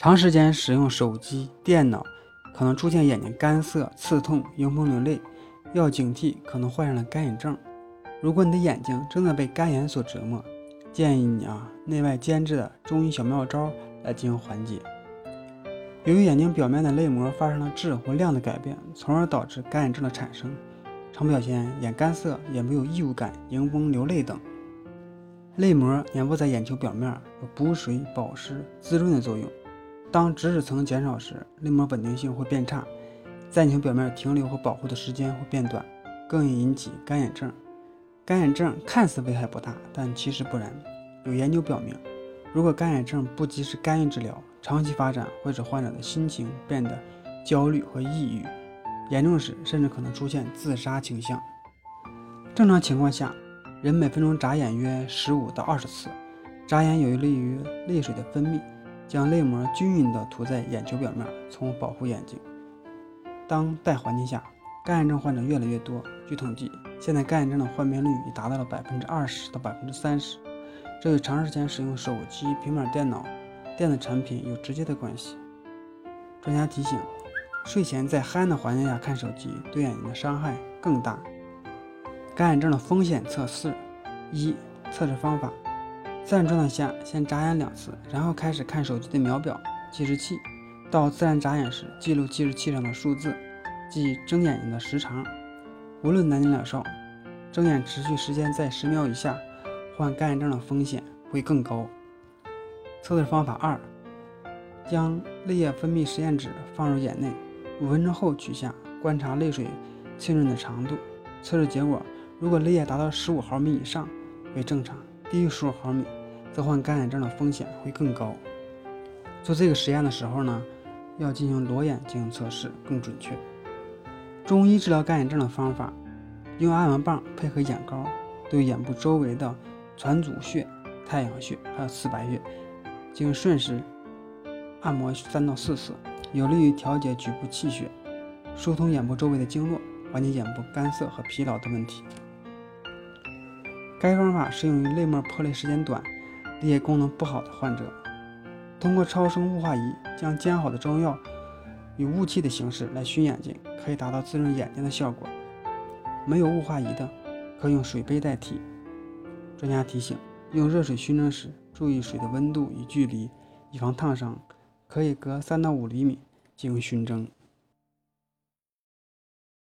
长时间使用手机、电脑，可能出现眼睛干涩、刺痛、迎风流泪，要警惕可能患上了干眼症。如果你的眼睛正在被干眼所折磨，建议你啊内外兼治的中医小妙招来进行缓解。由于眼睛表面的泪膜发生了质或量的改变，从而导致干眼症的产生，常表现眼干涩、眼部有异物感、迎风流泪等。泪膜粘附在眼球表面，有补水、保湿、滋润的作用。当脂质层减少时，泪膜稳定性会变差，在眼球表面停留和保护的时间会变短，更易引起干眼症。干眼症看似危害不大，但其实不然。有研究表明，如果干眼症不及时干预治疗，长期发展会使患者的心情变得焦虑和抑郁，严重时甚至可能出现自杀倾向。正常情况下，人每分钟眨眼约十五到二十次，眨眼有利于泪水的分泌，将泪膜均匀地涂在眼球表面，从而保护眼睛。当代环境下，干眼症患者越来越多。据统计，现在干眼症的患病率已达到了百分之二十到百分之三十，这与长时间使用手机、平板电脑。电子产品有直接的关系。专家提醒：睡前在黑暗的环境下看手机，对眼睛的伤害更大。干眼症的风险测试：一、测试方法：自然状态下先眨眼两次，然后开始看手机的秒表计时器。到自然眨眼时，记录计时器上的数字，即睁眼睛的时长。无论男女老少，睁眼持续时间在十秒以下，患干眼症的风险会更高。测试方法二：将泪液分泌实验纸放入眼内，五分钟后取下，观察泪水浸润的长度。测试结果：如果泪液达到十五毫米以上为正常，低于十五毫米，则患干眼症的风险会更高。做这个实验的时候呢，要进行裸眼进行测试更准确。中医治疗干眼症的方法：用按摩棒配合眼膏，对眼部周围的攒阻穴、太阳穴还有四白穴。经顺时按摩三到四次，有利于调节局部气血，疏通眼部周围的经络，缓解眼部干涩和疲劳的问题。该方法适用于泪膜破裂时间短、泪液功能不好的患者。通过超声雾化仪将煎好的中药以雾气的形式来熏眼睛，可以达到滋润眼睛的效果。没有雾化仪的，可用水杯代替。专家提醒：用热水熏蒸时。注意水的温度与距离，以防烫伤。可以隔三到五厘米进行熏蒸。